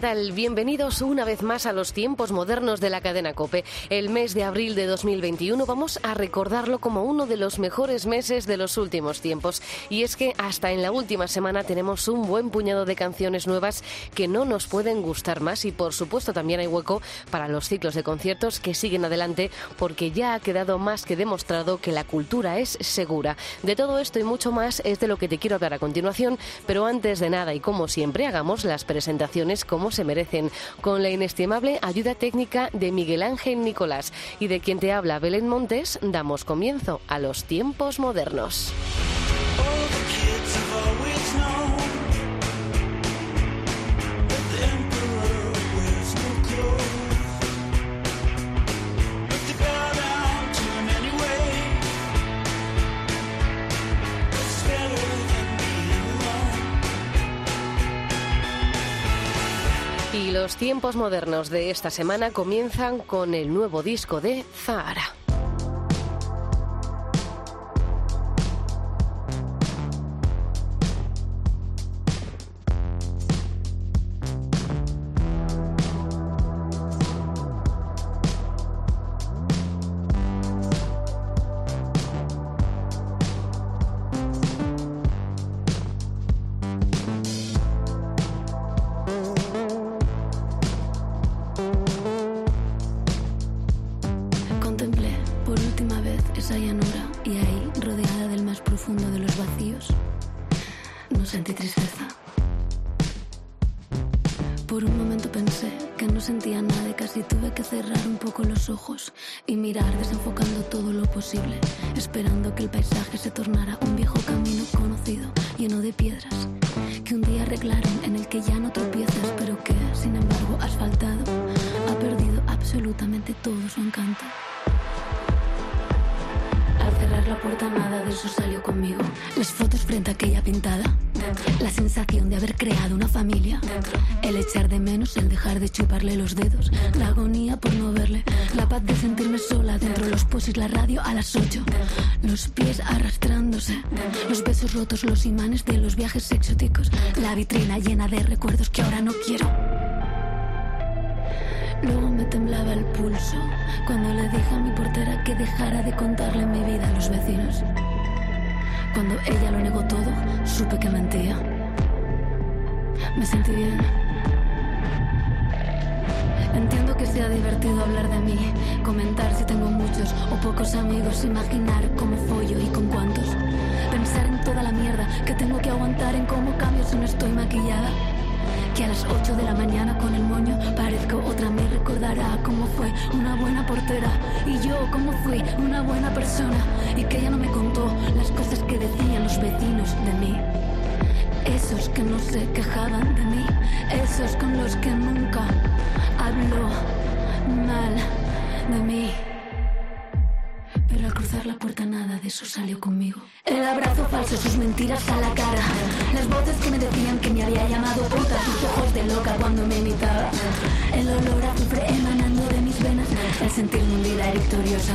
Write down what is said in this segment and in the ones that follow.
¿Qué tal? Bienvenidos una vez más a los tiempos modernos de la cadena Cope. El mes de abril de 2021 vamos a recordarlo como uno de los mejores meses de los últimos tiempos. Y es que hasta en la última semana tenemos un buen puñado de canciones nuevas que no nos pueden gustar más y por supuesto también hay hueco para los ciclos de conciertos que siguen adelante porque ya ha quedado más que demostrado que la cultura es segura. De todo esto y mucho más es de lo que te quiero hablar a continuación, pero antes de nada y como siempre hagamos las presentaciones con se merecen, con la inestimable ayuda técnica de Miguel Ángel Nicolás y de quien te habla Belén Montes, damos comienzo a los tiempos modernos. Los tiempos modernos de esta semana comienzan con el nuevo disco de Zahara. Y mirar desenfocando todo lo posible, esperando que el paisaje se tornara un viejo camino conocido, lleno de piedras, que un día arreglaron en el que ya no tropiezas, pero que, sin embargo, asfaltado, ha perdido absolutamente todo su encanto. La puerta nada de eso salió conmigo. Las fotos frente a aquella pintada. La sensación de haber creado una familia. El echar de menos, el dejar de chuparle los dedos. La agonía por no verle. La paz de sentirme sola dentro. Los posis, la radio a las 8. Los pies arrastrándose. Los besos rotos, los imanes de los viajes exóticos. La vitrina llena de recuerdos que ahora no quiero. Luego me temblaba el pulso cuando le dije a mi portera que dejara de contarle mi vida a los vecinos. Cuando ella lo negó todo, supe que mentía. Me sentí bien. Entiendo que sea divertido hablar de mí, comentar si tengo muchos o pocos amigos, imaginar cómo follo y con cuántos. Pensar en toda la mierda que tengo que aguantar, en cómo cambio si no estoy maquillada que a las 8 de la mañana con el recordará cómo fue una buena portera y yo cómo fui una buena persona y que ella no me contó las cosas que decían los vecinos de mí. Esos que no se quejaban de mí, esos con los que nunca habló mal de mí. Puerta nada de eso salió conmigo. El abrazo falso, sus mentiras a la cara. Las voces que me decían que me había llamado puta, sus ojos de loca cuando me imitaba. El olor a azufre emanando de mis venas. El sentirme hundida y victoriosa.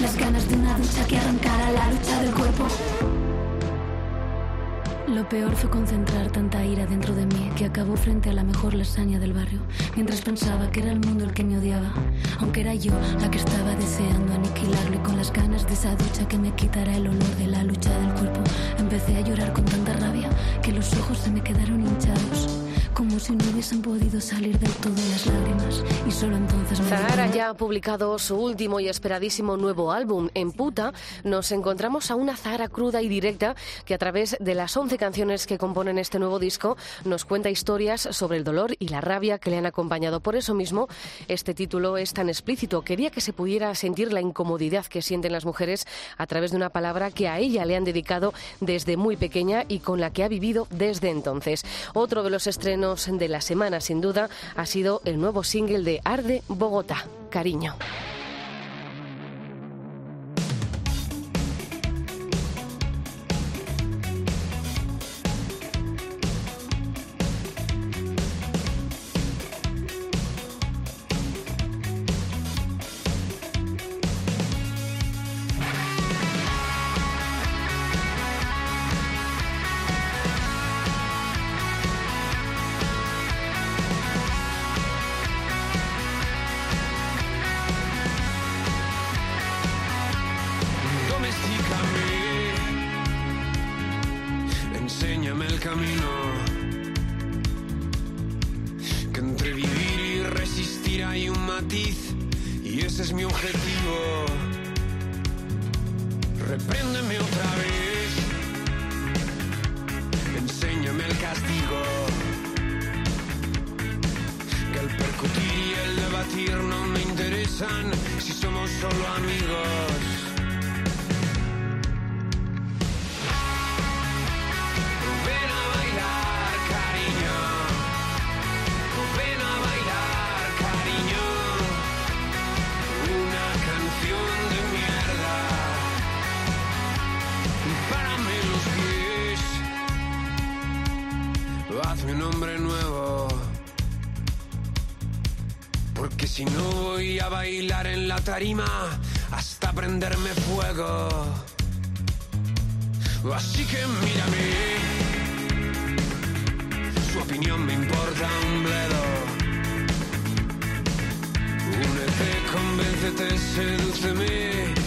Las ganas de una ducha que arrancara la lucha del cuerpo. Lo peor fue concentrar tanta ira dentro de mí que acabó frente a la mejor lasaña del barrio, mientras pensaba que era el mundo el que me odiaba, aunque era yo la que estaba deseando aniquilarlo y con las ganas de esa ducha que me quitara el olor de la lucha del cuerpo, empecé a llorar con tanta rabia que los ojos se me quedaron hinchados como si no hubiesen podido salir del todo las lágrimas. Y solo entonces me Zahara ya ha publicado su último y esperadísimo nuevo álbum en Puta. Nos encontramos a una Zahara cruda y directa que a través de las 11 canciones que componen este nuevo disco nos cuenta historias sobre el dolor y la rabia que le han acompañado. Por eso mismo este título es tan explícito. Quería que se pudiera sentir la incomodidad que sienten las mujeres a través de una palabra que a ella le han dedicado desde muy pequeña y con la que ha vivido desde entonces. Otro de los de la semana, sin duda, ha sido el nuevo single de Arde Bogotá, Cariño. Y ese es mi objetivo. Repréndeme otra vez, enséñame el castigo. Que el percutir y el debatir no me interesan si somos solo amigos. A bailar en la tarima hasta prenderme fuego. Así que mírame. Su opinión me importa un bledo. Únete, convéncete, sedúceme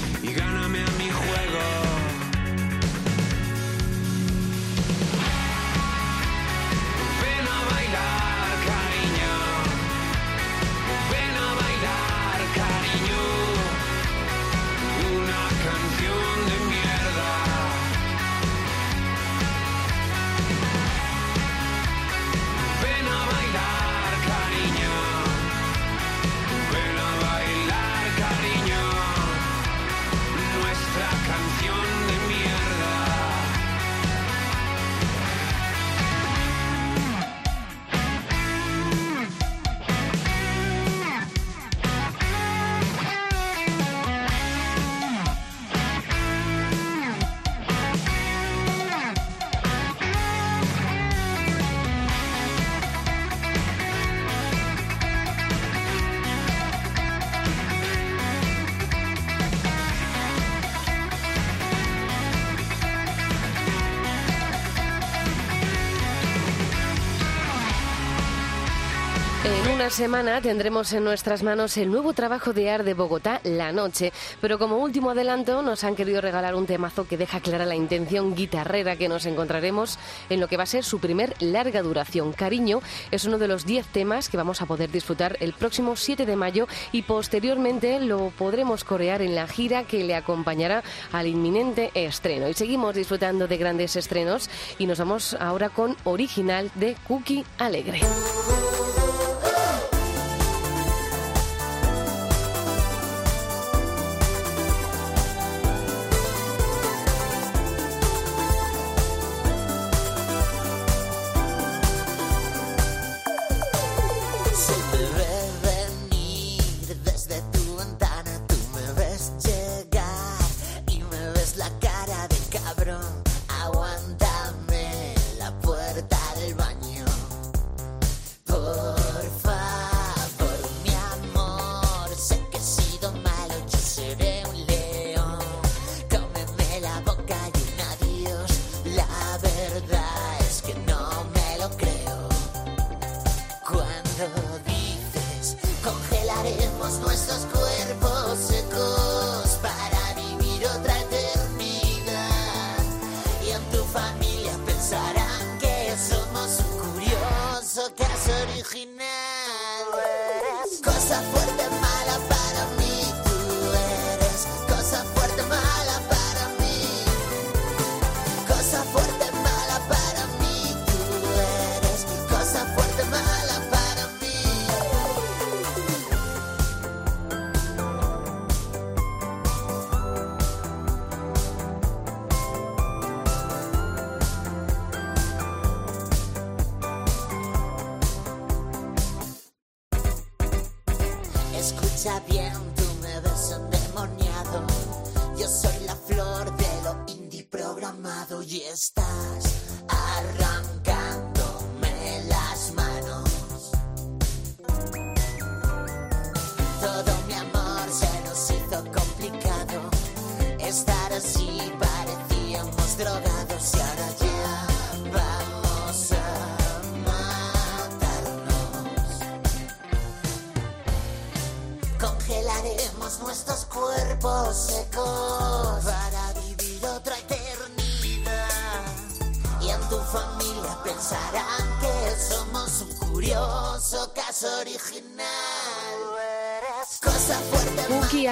una semana tendremos en nuestras manos el nuevo trabajo de AR de Bogotá, La Noche. Pero como último adelanto, nos han querido regalar un temazo que deja clara la intención guitarrera que nos encontraremos en lo que va a ser su primer larga duración. Cariño es uno de los 10 temas que vamos a poder disfrutar el próximo 7 de mayo y posteriormente lo podremos corear en la gira que le acompañará al inminente estreno. Y seguimos disfrutando de grandes estrenos y nos vamos ahora con original de Cookie Alegre.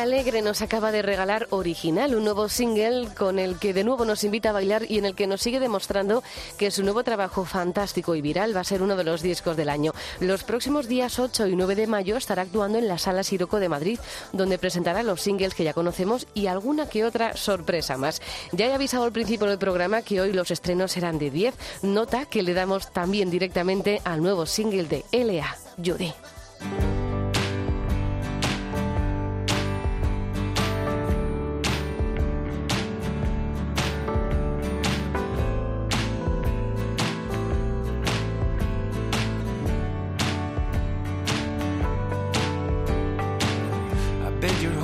Alegre nos acaba de regalar Original, un nuevo single con el que de nuevo nos invita a bailar y en el que nos sigue demostrando que su nuevo trabajo fantástico y viral va a ser uno de los discos del año. Los próximos días 8 y 9 de mayo estará actuando en la Sala Siroco de Madrid, donde presentará los singles que ya conocemos y alguna que otra sorpresa más. Ya he avisado al principio del programa que hoy los estrenos serán de 10, nota que le damos también directamente al nuevo single de L.A. Judy. bend your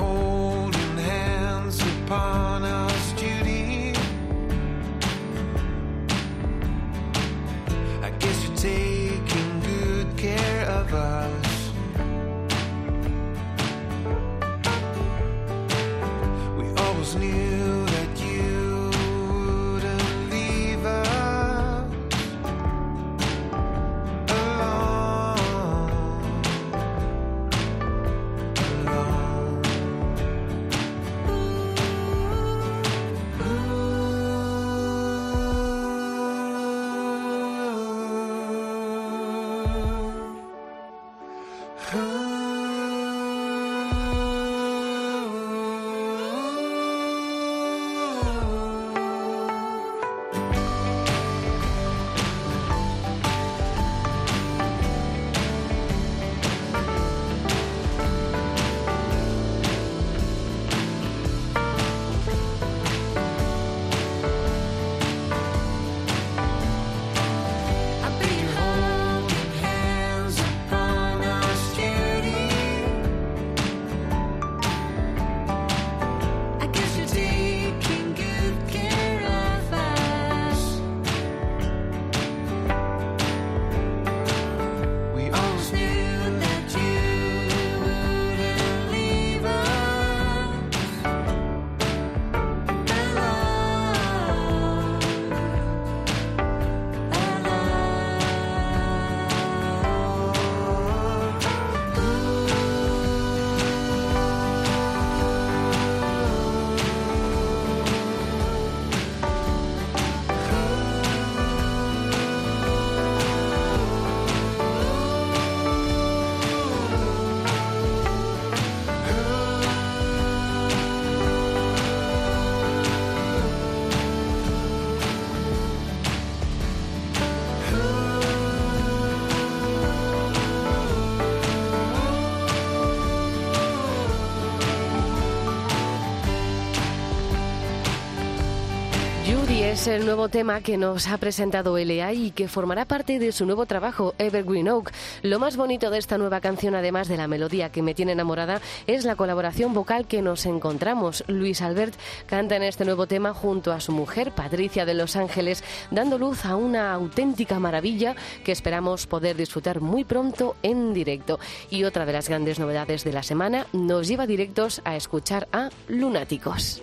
es el nuevo tema que nos ha presentado LA y que formará parte de su nuevo trabajo, Evergreen Oak. Lo más bonito de esta nueva canción, además de la melodía que me tiene enamorada, es la colaboración vocal que nos encontramos. Luis Albert canta en este nuevo tema junto a su mujer, Patricia de Los Ángeles, dando luz a una auténtica maravilla que esperamos poder disfrutar muy pronto en directo. Y otra de las grandes novedades de la semana nos lleva directos a escuchar a Lunáticos.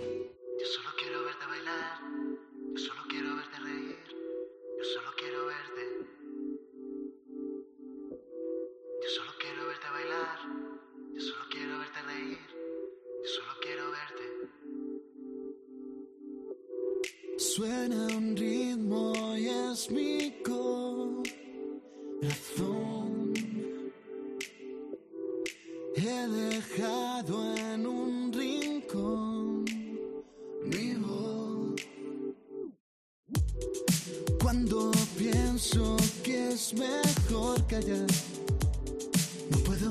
Suena un ritmo y es mi corazón. He dejado en un rincón mi voz. Cuando pienso que es mejor callar, no puedo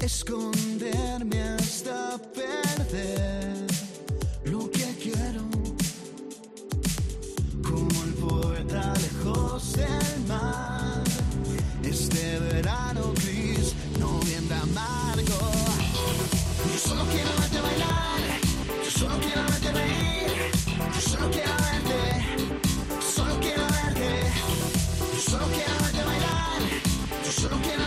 esconderme hasta perder este verano gris, noviembre amargo. Yo solo quiero verte bailar, yo solo quiero verte reír, yo solo quiero verte, solo quiero verte, yo solo quiero verte bailar, solo quiero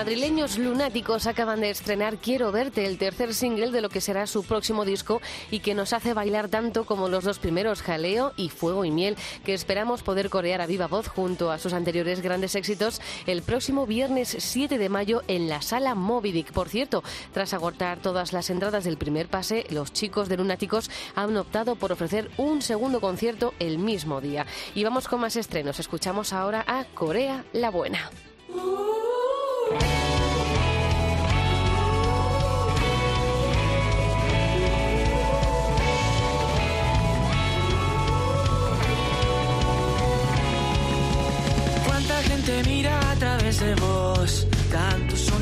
madrileños lunáticos acaban de estrenar Quiero verte, el tercer single de lo que será su próximo disco y que nos hace bailar tanto como los dos primeros, Jaleo y Fuego y Miel, que esperamos poder corear a viva voz junto a sus anteriores grandes éxitos el próximo viernes 7 de mayo en la sala Movidic. Por cierto, tras agotar todas las entradas del primer pase, los chicos de Lunáticos han optado por ofrecer un segundo concierto el mismo día. Y vamos con más estrenos. Escuchamos ahora a Corea la Buena.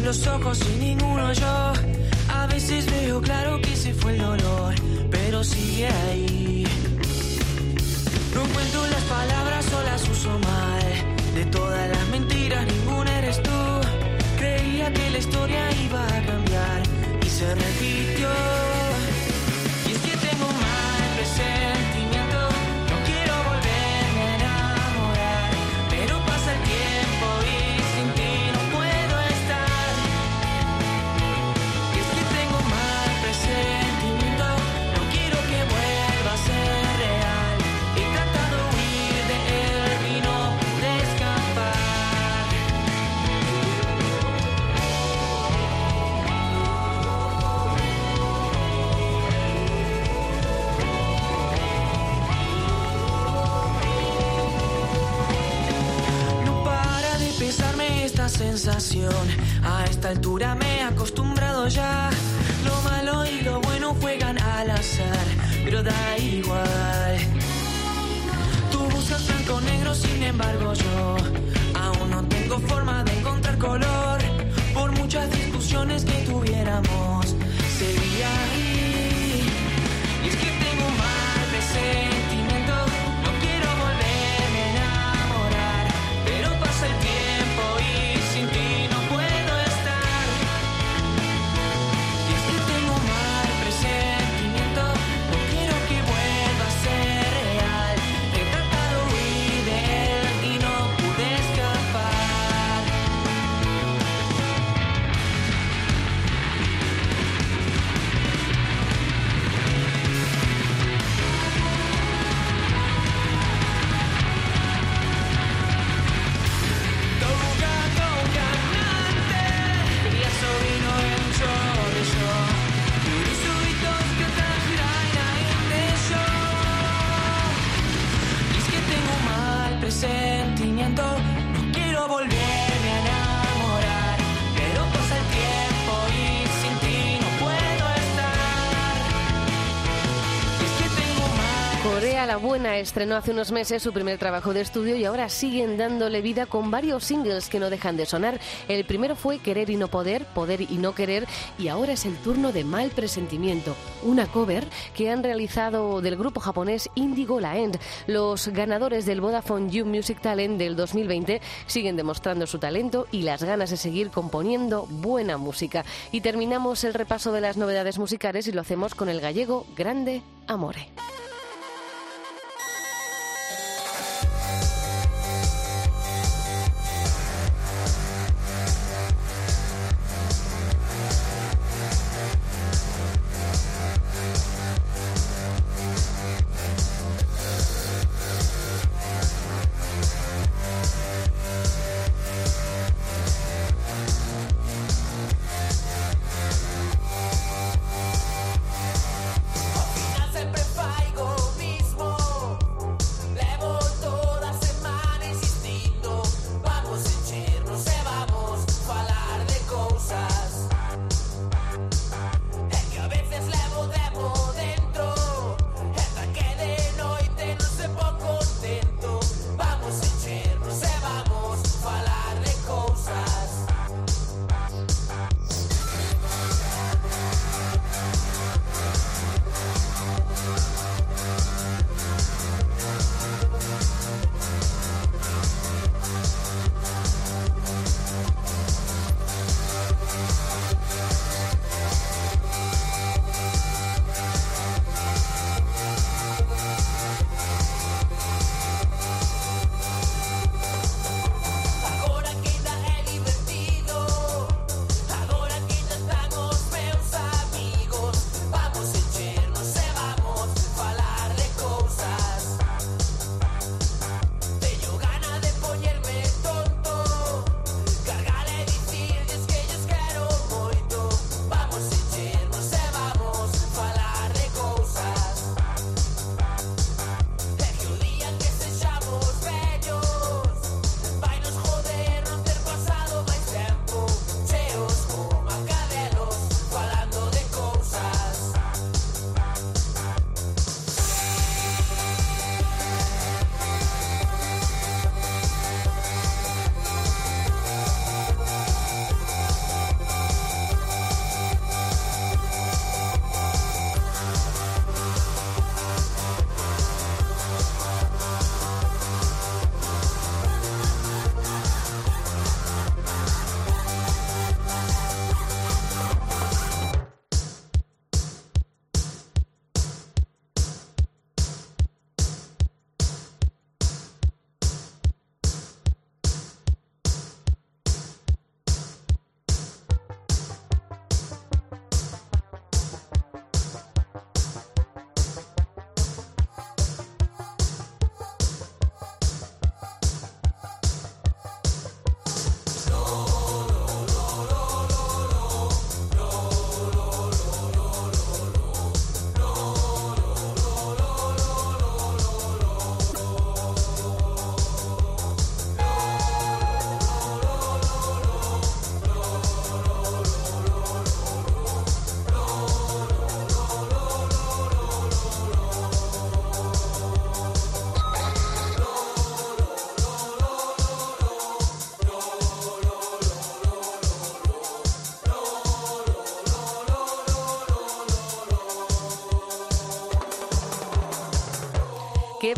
Los ojos y ninguno yo. A veces veo claro que se fue el dolor, pero sigue ahí. No encuentro las palabras o las uso mal. De todas las mentiras, ninguna eres tú. Creía que la historia iba a cambiar y se repitió. Sensación. A esta altura me he acostumbrado ya. Lo malo y lo bueno juegan al azar, pero da igual. Tú buscas blanco negro, sin embargo yo aún no tengo forma de encontrar color. Por muchas discusiones que tuviéramos, Buena estrenó hace unos meses su primer trabajo de estudio y ahora siguen dándole vida con varios singles que no dejan de sonar. El primero fue Querer y no poder, Poder y no querer y ahora es el turno de Mal presentimiento, una cover que han realizado del grupo japonés Indigo La End. Los ganadores del Vodafone You Music Talent del 2020 siguen demostrando su talento y las ganas de seguir componiendo buena música. Y terminamos el repaso de las novedades musicales y lo hacemos con el gallego Grande Amore.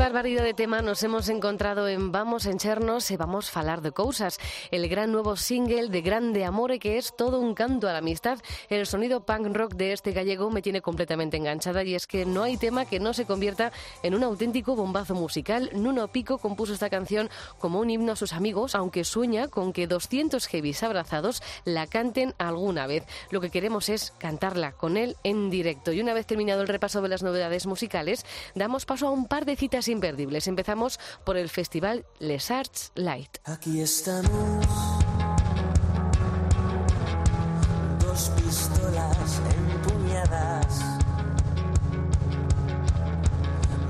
Barbaridad de tema nos hemos encontrado en Vamos a enchernos y vamos a falar de cosas. El gran nuevo single de Grande Amore que es todo un canto a la amistad. El sonido punk rock de este gallego me tiene completamente enganchada y es que no hay tema que no se convierta en un auténtico bombazo musical. Nuno Pico compuso esta canción como un himno a sus amigos, aunque sueña con que 200 heavies abrazados la canten alguna vez. Lo que queremos es cantarla con él en directo. Y una vez terminado el repaso de las novedades musicales, damos paso a un par de citas imperdibles. Empezamos por el festival Les Arts Light. Aquí dos pistolas empuñadas,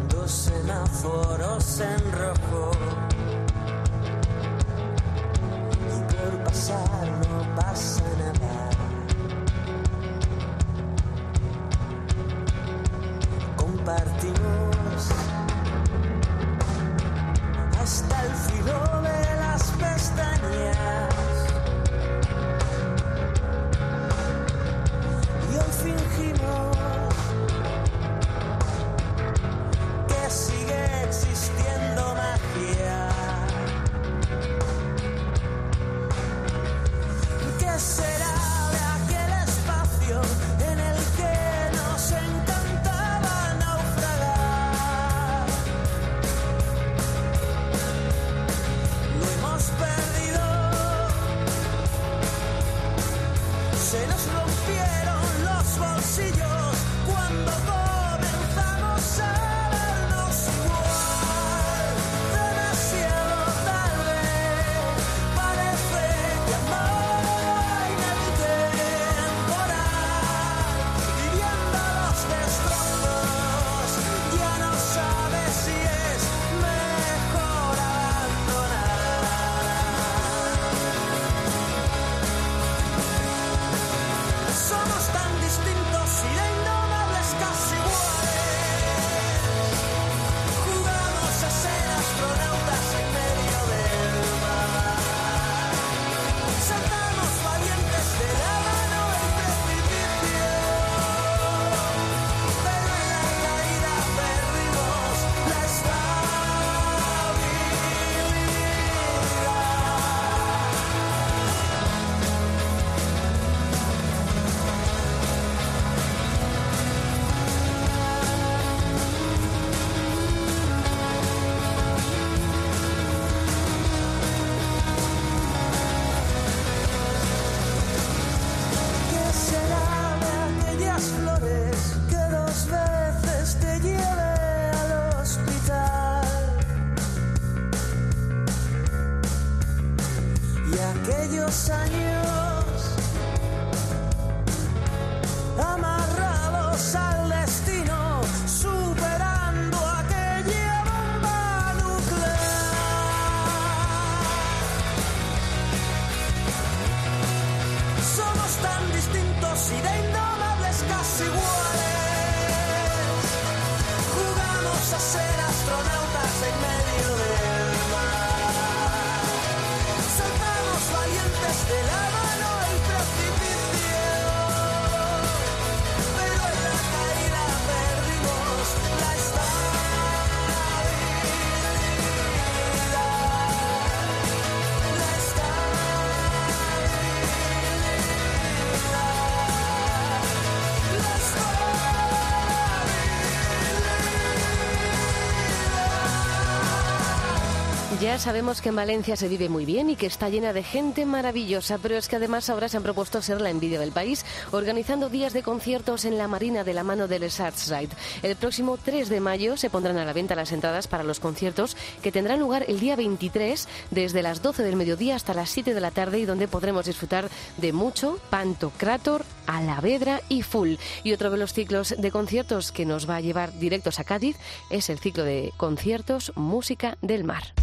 dos semáforos en rojo. Y por pasar no pasa nada. Compartimos hasta el filo de Ya sabemos que en Valencia se vive muy bien y que está llena de gente maravillosa, pero es que además ahora se han propuesto ser la envidia del país, organizando días de conciertos en la Marina de la mano del Arts Ride. El próximo 3 de mayo se pondrán a la venta las entradas para los conciertos que tendrán lugar el día 23 desde las 12 del mediodía hasta las 7 de la tarde y donde podremos disfrutar de mucho Pantocrator, Alavedra y Full. Y otro de los ciclos de conciertos que nos va a llevar directos a Cádiz es el ciclo de conciertos Música del Mar.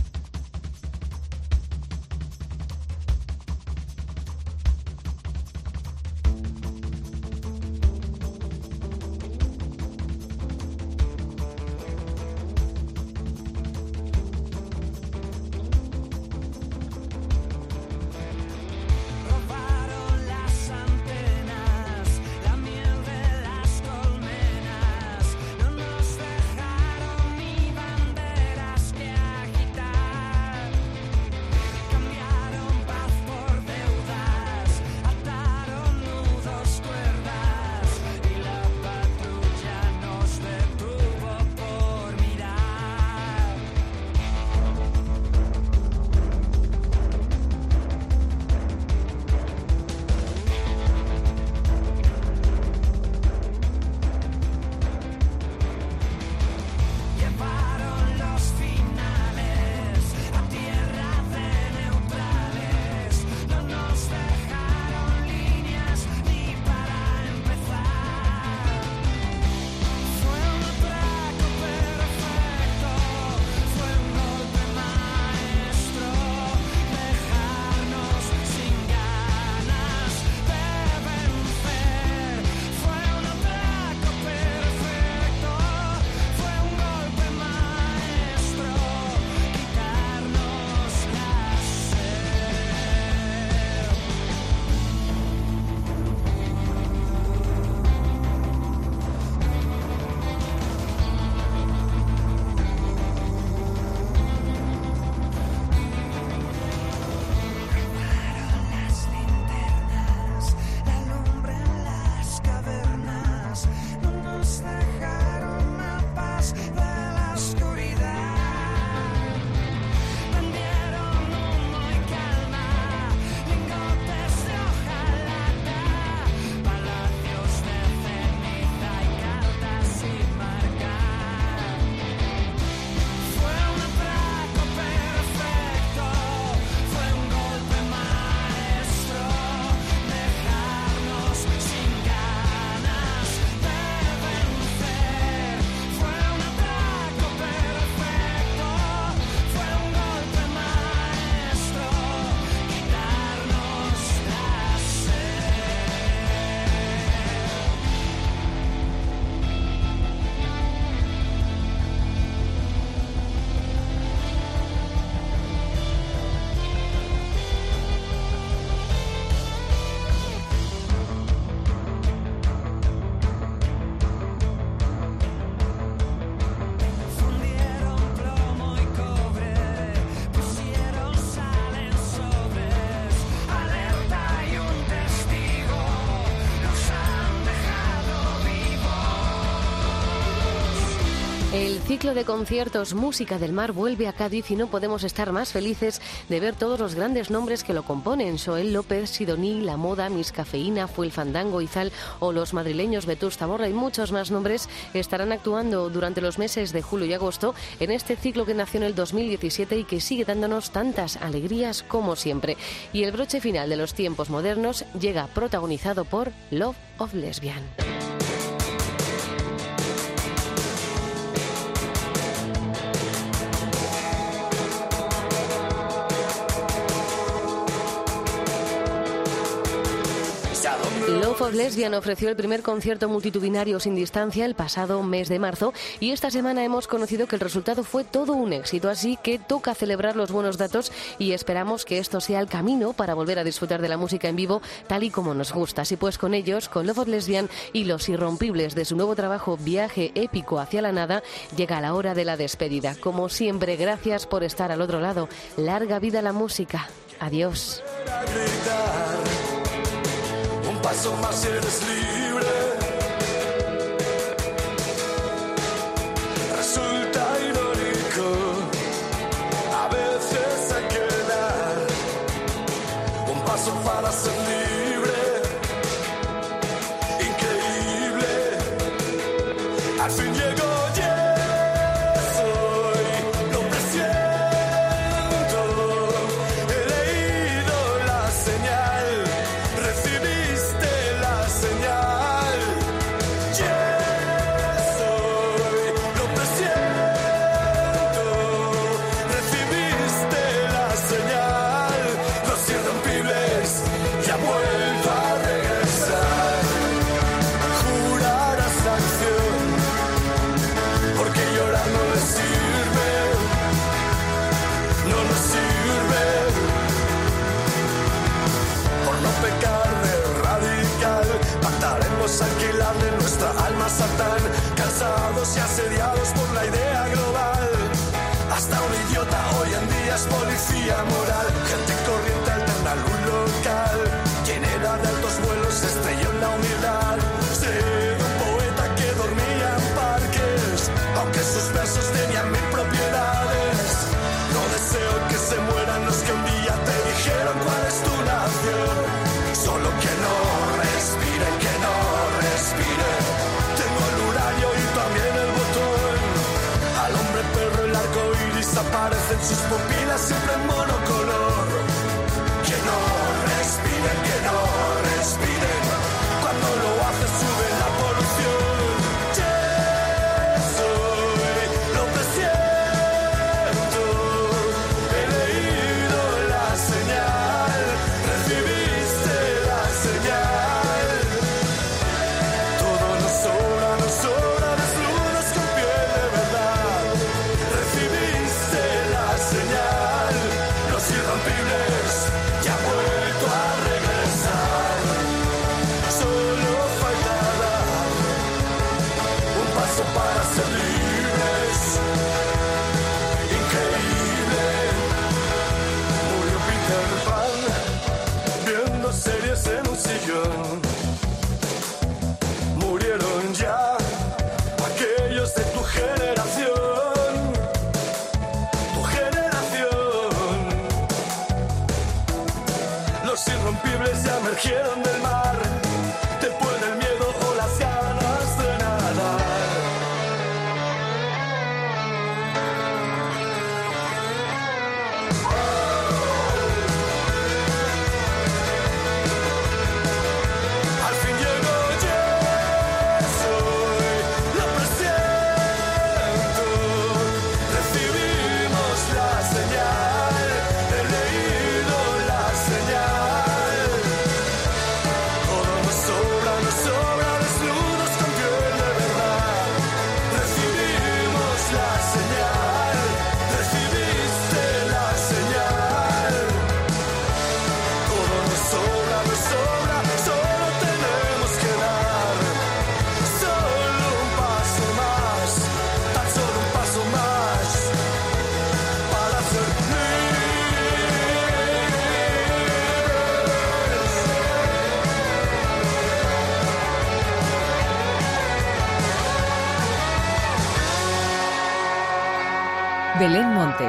Ciclo de conciertos Música del Mar vuelve a Cádiz y no podemos estar más felices de ver todos los grandes nombres que lo componen. Joel López, Sidoní, La Moda, Miss Cafeína, Fue el Fandango, Izal o los madrileños Vetusta Morla y muchos más nombres estarán actuando durante los meses de julio y agosto en este ciclo que nació en el 2017 y que sigue dándonos tantas alegrías como siempre. Y el broche final de los tiempos modernos llega protagonizado por Love of Lesbian. Love of Lesbian ofreció el primer concierto multitudinario sin distancia el pasado mes de marzo y esta semana hemos conocido que el resultado fue todo un éxito, así que toca celebrar los buenos datos y esperamos que esto sea el camino para volver a disfrutar de la música en vivo tal y como nos gusta. Así pues con ellos, con Love of Lesbian y los irrompibles de su nuevo trabajo Viaje épico hacia la nada, llega la hora de la despedida. Como siempre, gracias por estar al otro lado. Larga vida la música. Adiós. Un paso más eres libre. Resulta irónico, a veces hay que dar un paso para ser libre. Increíble, al fin